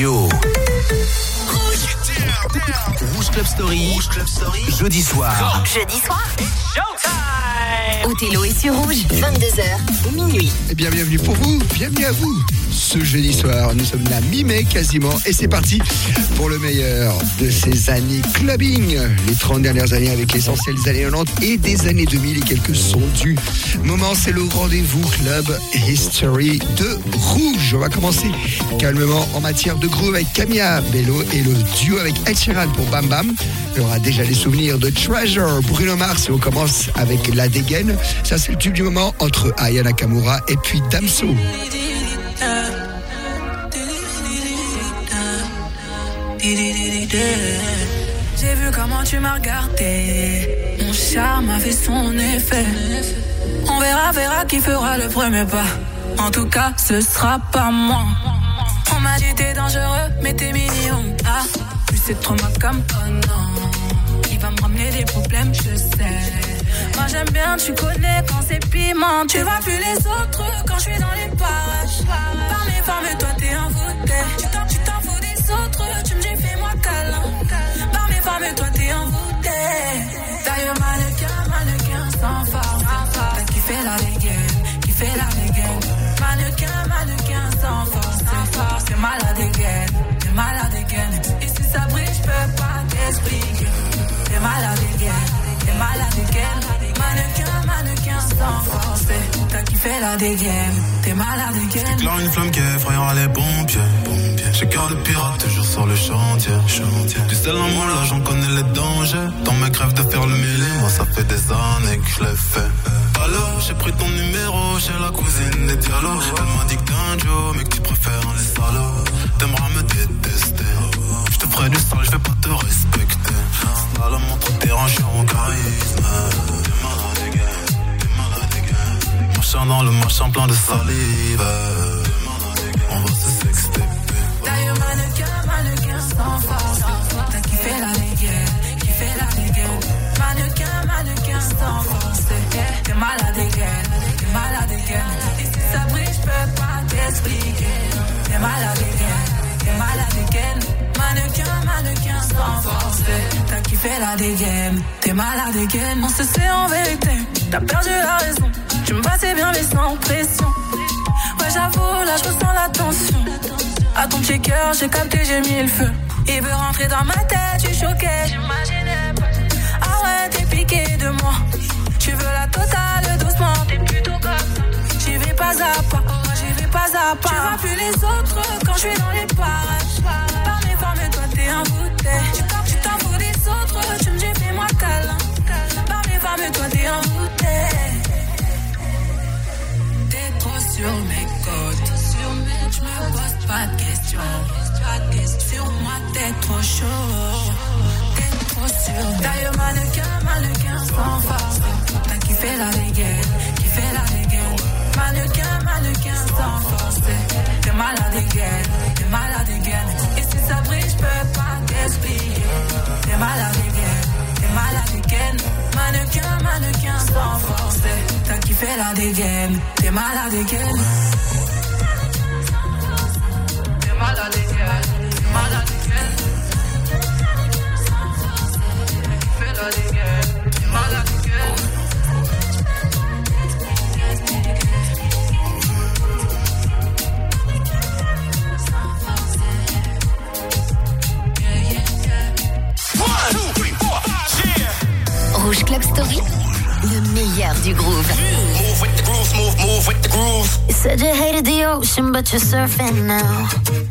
radio. Rouge Club Story. Rouge Club Story. Jeudi soir. Jeudi soir. Othello est sur rouge, 22h, minuit. Eh bien, bienvenue pour vous, bienvenue à vous. Ce jeudi soir, nous sommes la mi-mai quasiment et c'est parti pour le meilleur de ces années clubbing. Les 30 dernières années avec l'essentiel des années 90 et des années 2000 et quelques sons du moment. C'est le rendez-vous club history de Rouge. On va commencer calmement en matière de groove avec Camilla Bello et le duo avec Ed Sheeran pour Bam Bam. Il y aura déjà les souvenirs de Treasure, Bruno Mars et on commence avec La Dégaine. Ça, c'est le tube du moment entre Aya Nakamura et puis Damso. J'ai vu comment tu m'as regardé. Mon charme a fait son effet. On verra, verra qui fera le premier pas. En tout cas, ce sera pas moi. On m'a dit t'es dangereux, mais t'es mignon. Ah, plus c'est trop ma comme oh non. Il va me ramener des problèmes, je sais. Moi j'aime bien, tu connais quand c'est piment. Tu vois plus les autres quand je suis dans les parages. Par mes femmes, toi t'es envoûté. Tu t'en, tu t'en tu me dis fais-moi câlin. Par mes femmes, toi t'es envoûté. D'ailleurs, mannequin, mannequin sans forme. T'as kiffé la dégaine, kiffé la dégaine. Mannequin, mannequin sans force, sans force. T'es malade again, t'es malade again. Et si ça brille, je peux pas t'expliquer. T'es malade again, t'es malade again. Mannequin, mannequin sans force. T'as kiffé la dégaine, t'es malade again. J'éclaire une flamme qui effrayera les pompiers. J'ai cœur de pirate, chantier. chantier. Du sel en moi, là, j'en connais les dangers. Dans mes crèves de faire le mêlé, moi, ça fait des années que je l'ai fait. Alors, j'ai pris ton numéro chez la cousine des dialogues. Elle m'a dit que t'es un Joe, mais que tu préfères les salauds. T'aimeras me détester. Je te du sale, je vais pas te respecter. À la montre, t'es rangé en charisme. T'es malade, again. T'es malade, again. Marchant dans le marchand plein de salive. On va se sexter. D'ailleurs, mannequin, mannequin sans force. T'as kiffé la dégaine, kiffé la dégaine. Mannequin, mannequin sans force. T'es malade again, t'es malade again. Et si ça brille, je peux pas t'expliquer. T'es malade again, t'es malade again. Mannequin, mannequin sans force. T'as kiffé la dégaine, t'es malade again. On se sait en vérité, t'as perdu la raison. Tu me passais bien, mais sans pression. Ouais, j'avoue, là, je ressens la tension. À ton petit cœur, j'ai capté, j'ai mis le feu. Il veut rentrer dans ma tête, tu choquais. J'imaginais pas. Ah ouais, t'es piqué de moi. Tu veux la totale doucement. T'es plutôt comme. J'y vais pas à pas. J'y vais pas à pas. Tu vois plus les autres quand je suis dans les parages. Par mes femmes, toi t'es. Tu t'en, tu t'en fous des autres. Tu me dis fais-moi câlin. Par mes femmes, toi t'es envoûté. T'es trop sur mes. Je me pose pas de questions. Sur moi, t'es trop chaud. T'es trop sûr. D'ailleurs, mannequin, mannequin sans force. T'as kiffé la dégaine, kiffé la dégaine. Mannequin, mannequin sans force. T'es malade again, t'es malade again. Et si ça brille, je peux pas t'expliquer. T'es malade again, t'es malade again. Mannequin, mannequin sans force. T'as kiffé la dégaine, t'es malade again. Said you hated the ocean, but you're surfing now.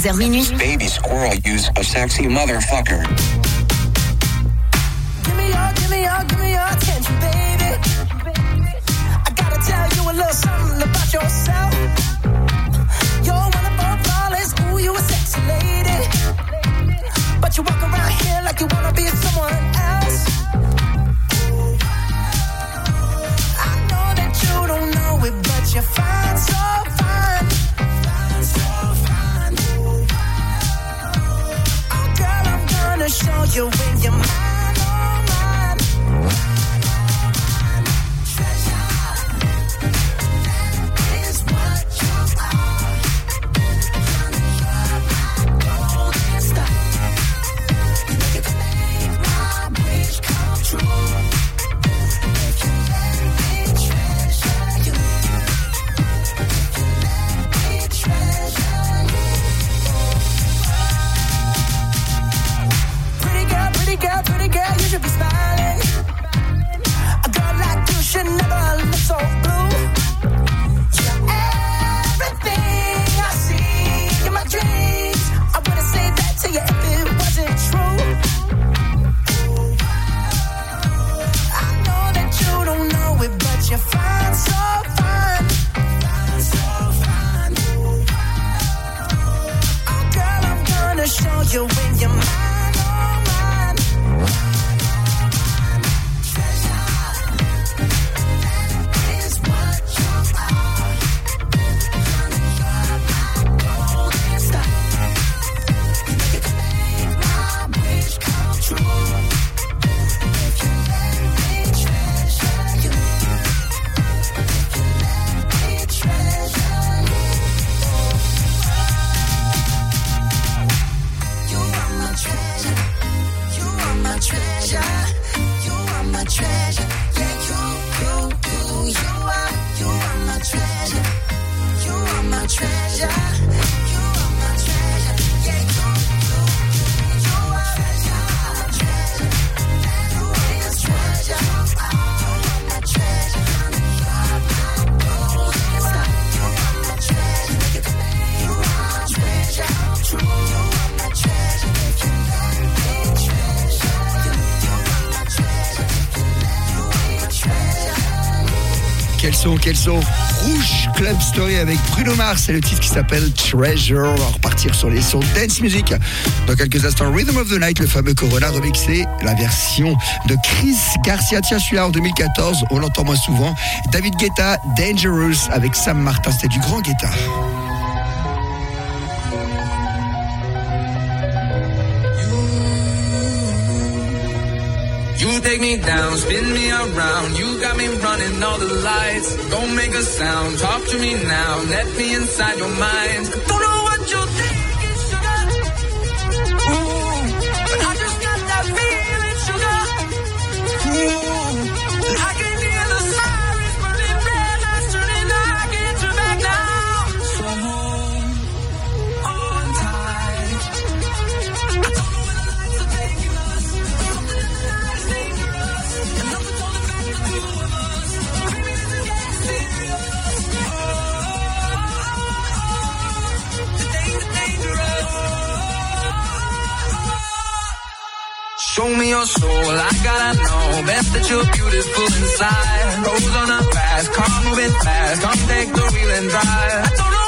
22h minuit. Baby squirrel use a sexy motherfucker. Give me your, give me your, give me your attention, baby. I gotta tell you a little something about yourself. You're flawless, ooh, you a sexy lady. But you walk around here like you wanna be a Rouge Club Story avec Bruno Mars et le titre qui s'appelle Treasure. On va repartir sur les sons dance music. Dans quelques instants, Rhythm of the Night, le fameux Corona remixé, la version de Chris Garcia. Tiens, celui-là en 2014, on l'entend moins souvent. David Guetta, Dangerous avec Sam Martin. C'était du grand Guetta. take me down, spin me around. You got me running all the lights. Don't make a sound. Talk to me now. Let me inside your mind. your soul, I gotta know best that you're beautiful inside. Rose on a fast car, moving fast. Come take the wheel and drive.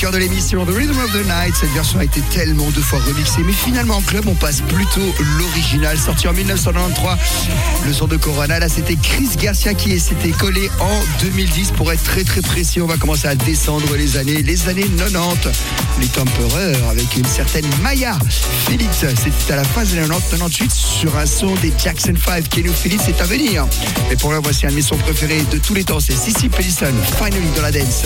Cœur de l'émission The Rhythm of the Night. Cette version a été tellement de fois remixée, mais finalement en club, on passe plutôt l'original, sorti en 1993. Le son de Corona, là, c'était Chris Garcia qui s'était collé en 2010. Pour être très très précis, on va commencer à descendre les années, les années 90. Les Tempereurs avec une certaine Maya Phillips. C'était à la fin des années 90, 98 sur un son des Jackson 5. Kenny Phillips est à venir. Et pour là, voici un de mes sons préférés de tous les temps, c'est Sissy Pellison, Finally dans la dance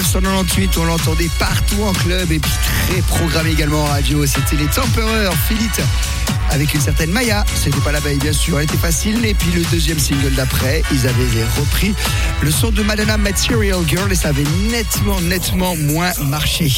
1998, on l'entendait partout en club et puis très programmé également en radio. C'était les Tempereurs, Philippe, avec une certaine Maya. C'était pas la veille, bien sûr, elle était facile. Et puis le deuxième single d'après, ils avaient repris le son de Madonna Material Girl et ça avait nettement, nettement moins marché.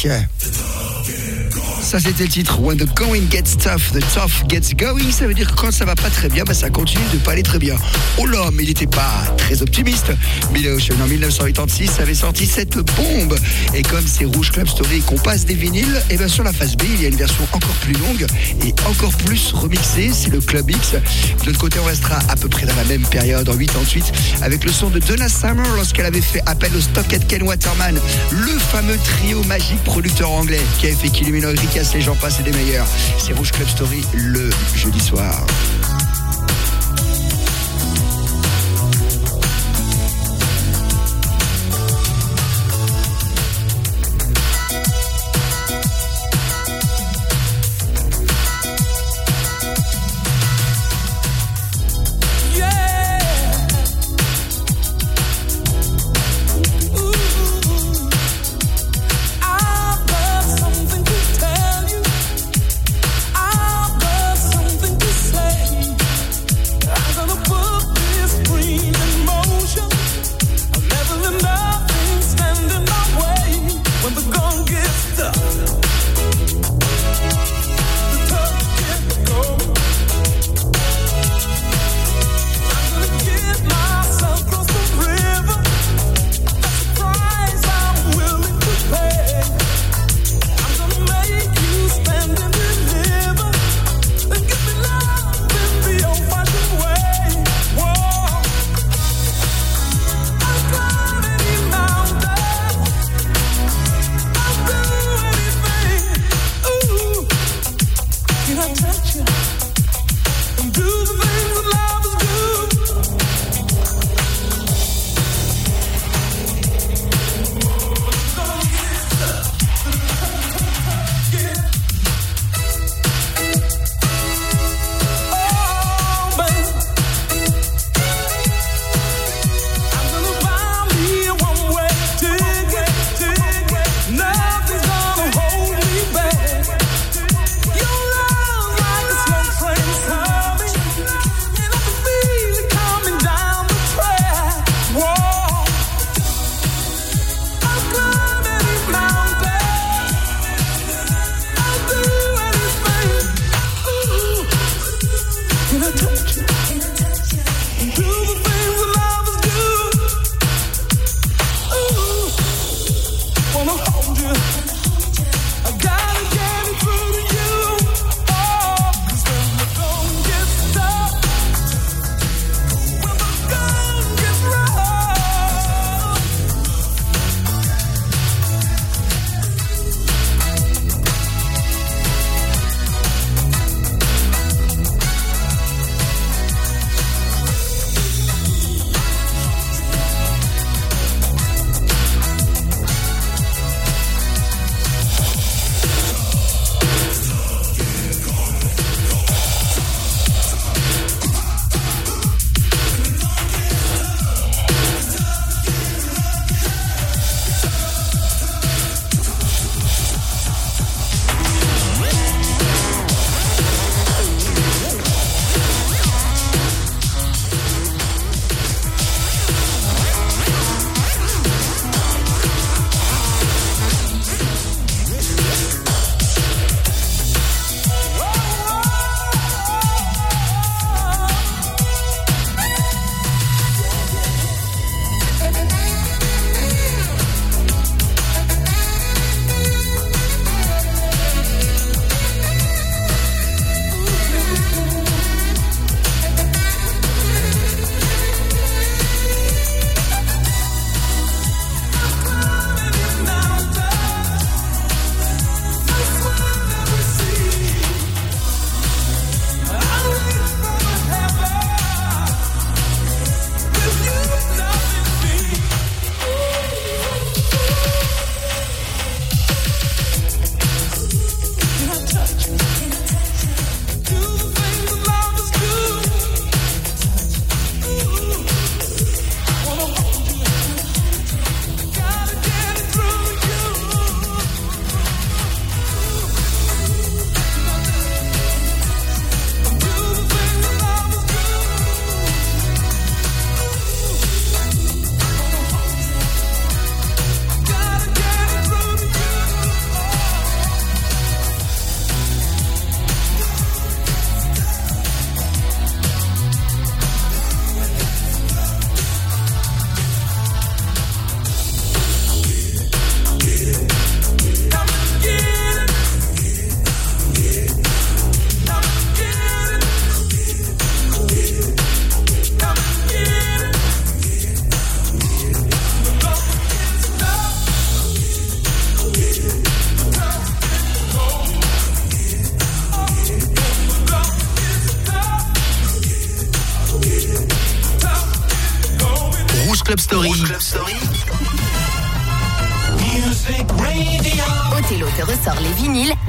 Ça, c'était le titre When the going gets tough, the tough gets going. Ça veut dire que quand ça va pas très bien, bah, ça continue de pas aller très bien. Oh là, mais il n'était pas très optimiste. Billy Ocean, en 1986, avait sorti cette bombe. Et comme c'est Rouge Club Story qu'on passe des vinyles, et bien sur la face B, il y a une version encore plus longue et encore plus remixée. C'est le Club X. De l'autre côté, on restera à peu près dans la même période, en 88, avec le son de Donna Summer lorsqu'elle avait fait appel au stock at Ken Waterman, le fameux trio magique producteur anglais qui avait fait Kilomino Enriquez, les gens passent et des meilleurs. C'est Rouge Club Story le jeudi soir.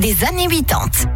des années 80.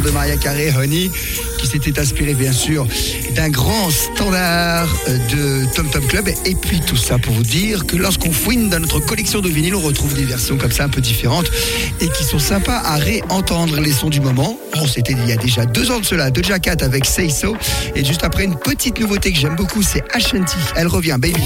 De Maria Carré, Honey, qui s'était inspiré bien sûr d'un grand standard euh, de Tom Tom Club. Et puis tout ça pour vous dire que lorsqu'on fouine dans notre collection de vinyles, on retrouve des versions comme ça un peu différentes et qui sont sympas à réentendre les sons du moment. Bon, c'était il y a déjà deux ans de cela, de Cat avec Say So. Et juste après, une petite nouveauté que j'aime beaucoup, c'est Ashanti. Elle revient, baby.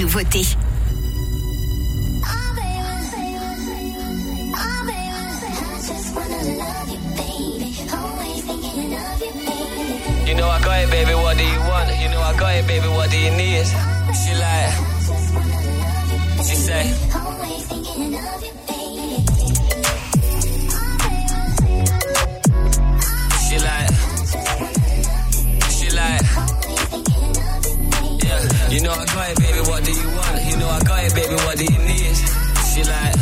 Nouveauté. You know I got it, baby. What do you want? You know I got it, baby. What do you need? She like, she say. Know I got it, baby. What do you want? You know I got it, baby. What do you need? She like,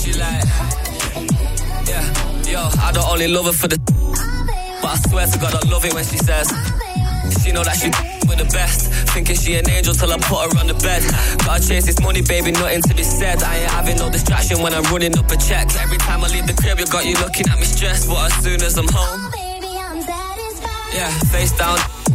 she like, yeah. Yo, I don't only love her for the, but I swear to God I love it when she says, she know that she with the best. Thinking she an angel till I put her on the bed. Gotta chase this money, baby, nothing to be said. I ain't having no distraction when I'm running up a check. Every time I leave the crib, you got you looking at me stressed. But as soon as I'm home, oh, baby I'm bad bad yeah, face down.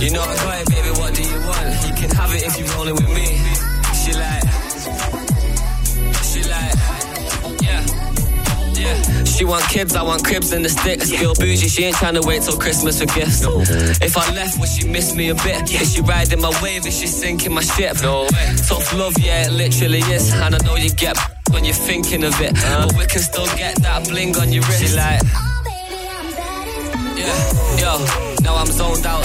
You know I got it, baby. What do you want? You can have it if you're rolling with me. She like, she like, yeah, yeah. She want kids, I want cribs and the sticks. Feel bougie, she ain't trying to wait till Christmas for gifts. If I left, would she miss me a bit? Is she riding my wave? Is she sinking my ship? No way. Tough love, yeah, it literally is. And I know you get when you're thinking of it, uh-huh. but we can still get that bling on your wrist. She like. Oh, baby, I'm yeah, yo, now I'm zoned out,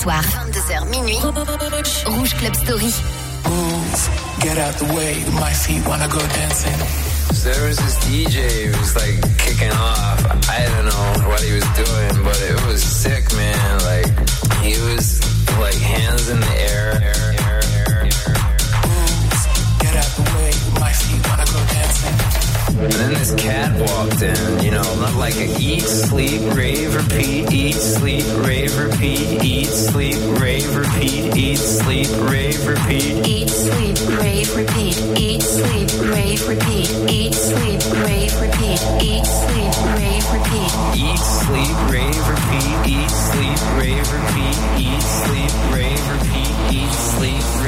Soir, 22h minuit. Rouge Club Story. Get out the way, my feet wanna go dancing. There was this DJ who was like kicking off. I don't know what he was doing, but it was sick, man. Like he was like hands in the air. air, air, air, And then this cat walked in, you know, not like a eat, sleep, rave, repeat, eat, sleep, rave, repeat, eat, sleep, rave, repeat, eat, sleep, rave, repeat. Eat, sleep, rave, repeat. Eat, sleep, rave, repeat. Eat, sleep, rave, repeat. Eat, sleep, rave, repeat. Eat, sleep, rave, repeat, eat, sleep, rave, repeat, eat, sleep, rave, repeat, eat, sleep,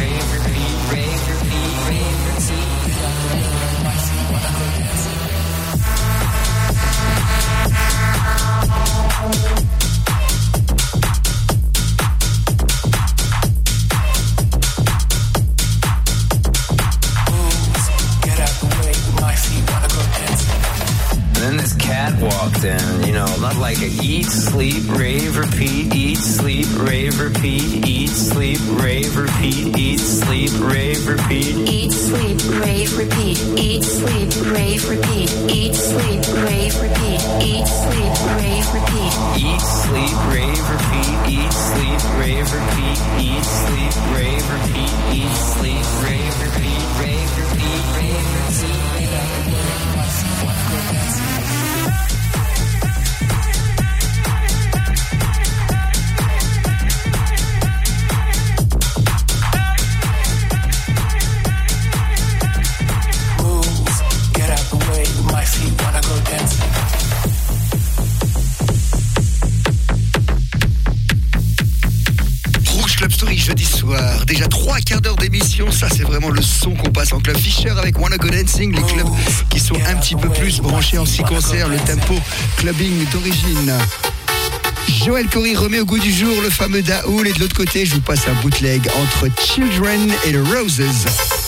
Les clubs qui sont un petit peu plus branchés en qui concerne le tempo clubbing d'origine. Joël Corey remet au goût du jour le fameux Daoul et de l'autre côté, je vous passe un bootleg entre Children et The Roses.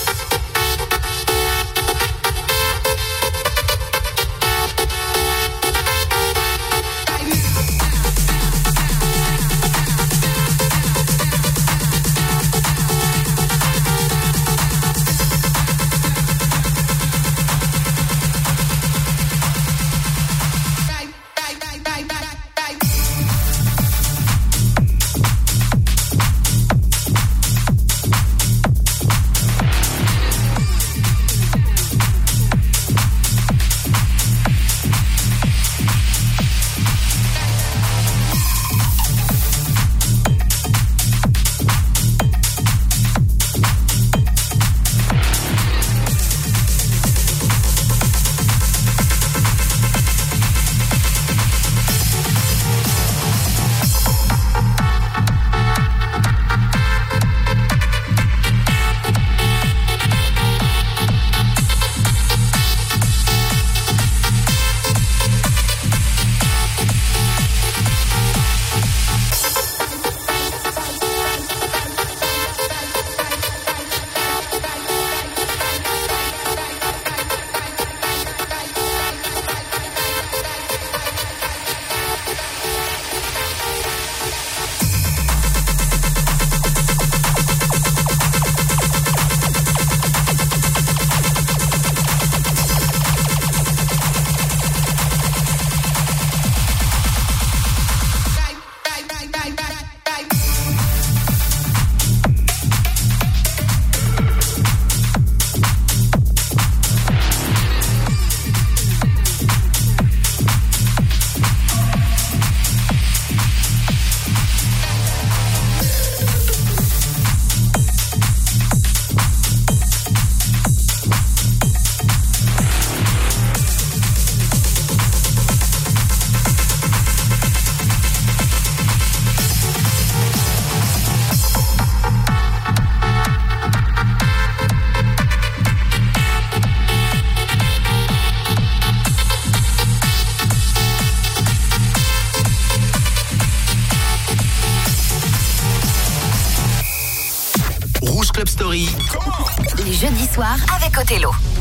avec Othello.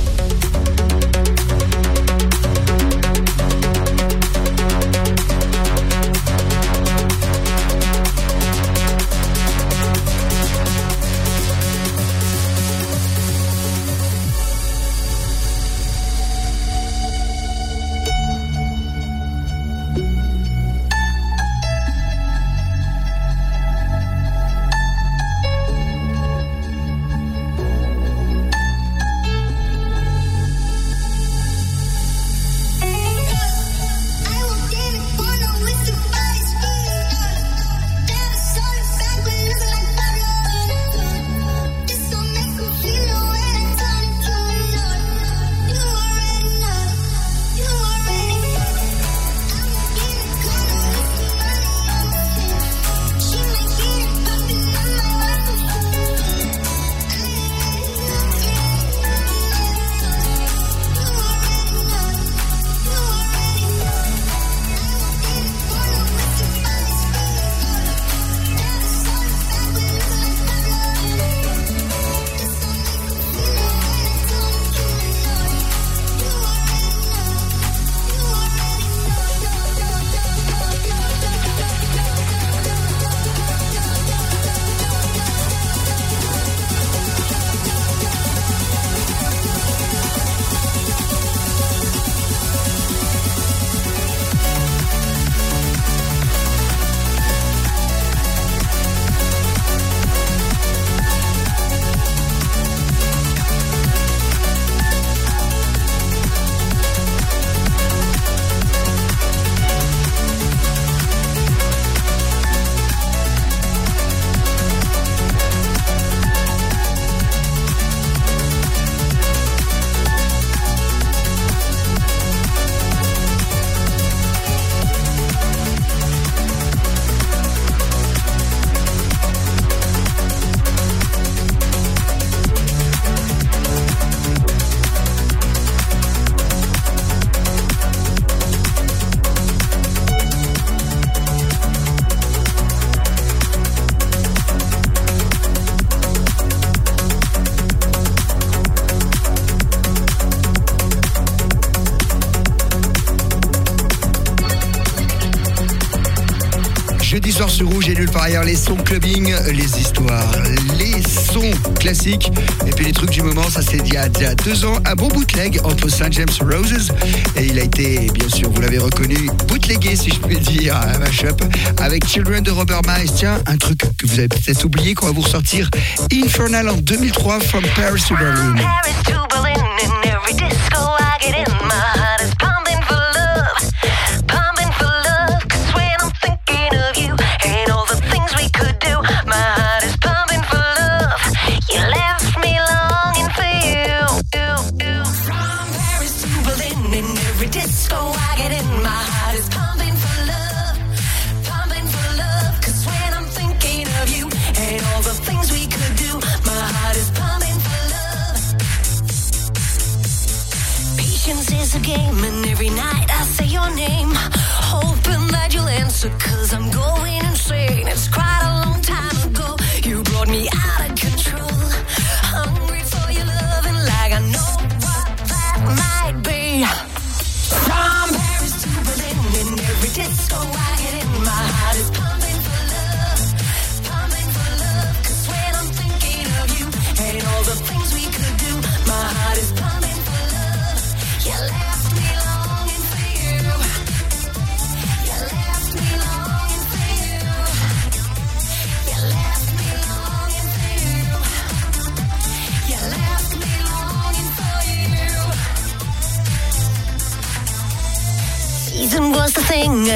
Et puis les trucs du moment, ça c'est il y, a, deux ans, un bon bootleg entre St. James Roses. Et il a été, bien sûr, vous l'avez reconnu, bootlegué, si je puis dire, un mashup avec Children de Robert Miles. Tiens, un truc que vous avez peut-être oublié qu'on va vous ressortir Infernal en 2003 from Paris to Berlin. Patience is a game, and every night I say your name, hoping that you'll answer. Cause I'm going insane. It's crying.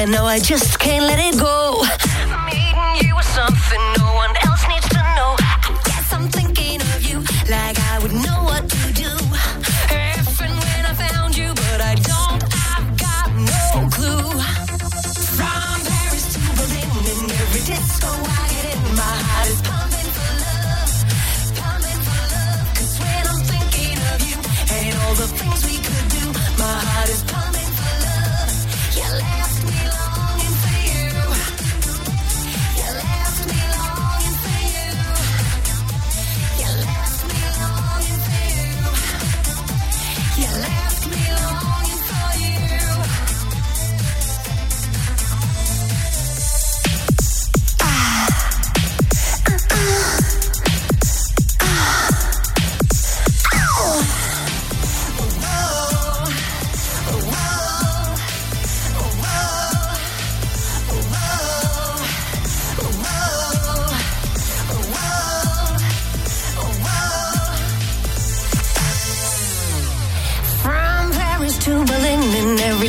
no, I just can't let it go.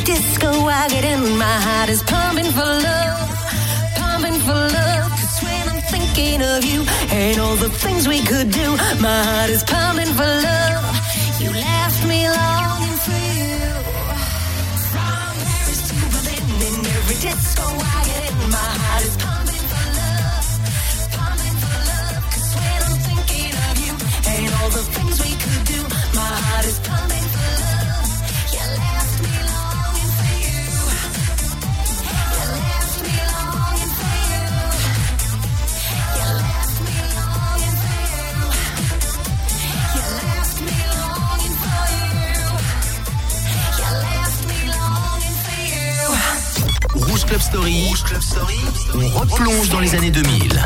disco I get in, my heart is pumping for love, pumping for love. Cause when I'm thinking of you and all the things we could do, my heart is pumping for love. Club Story, on replonge dans les années 2000.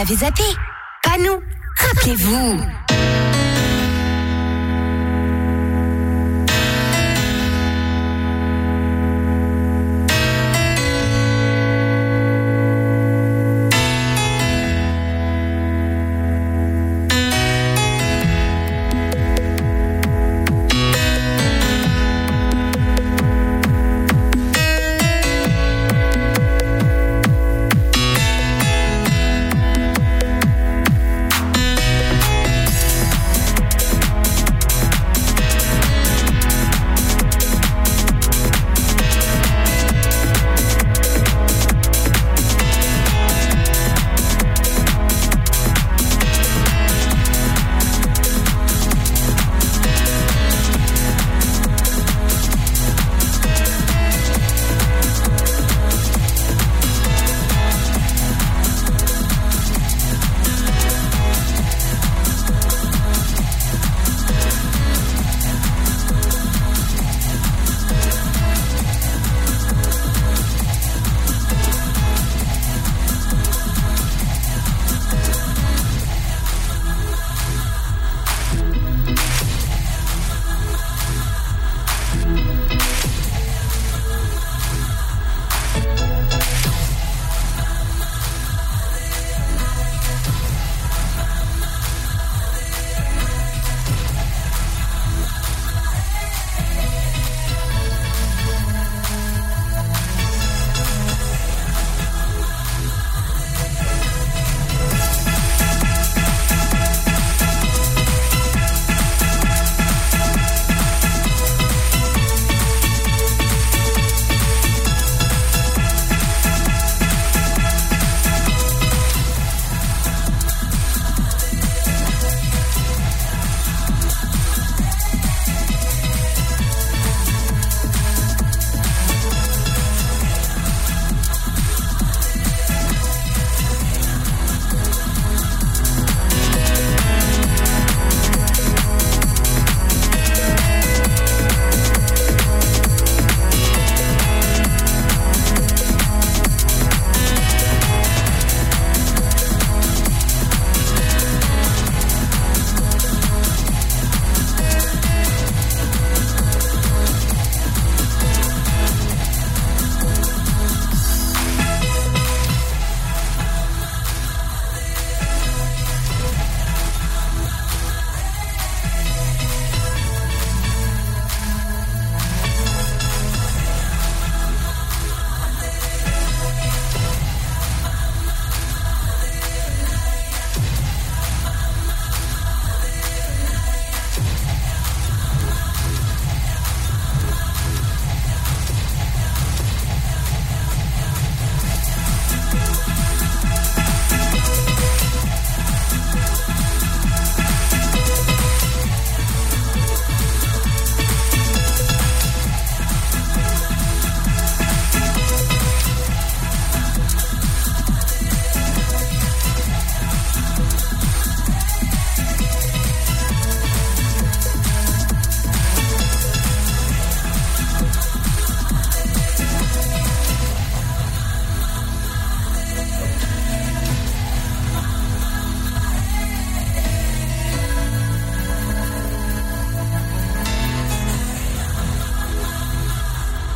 l'avez zappé.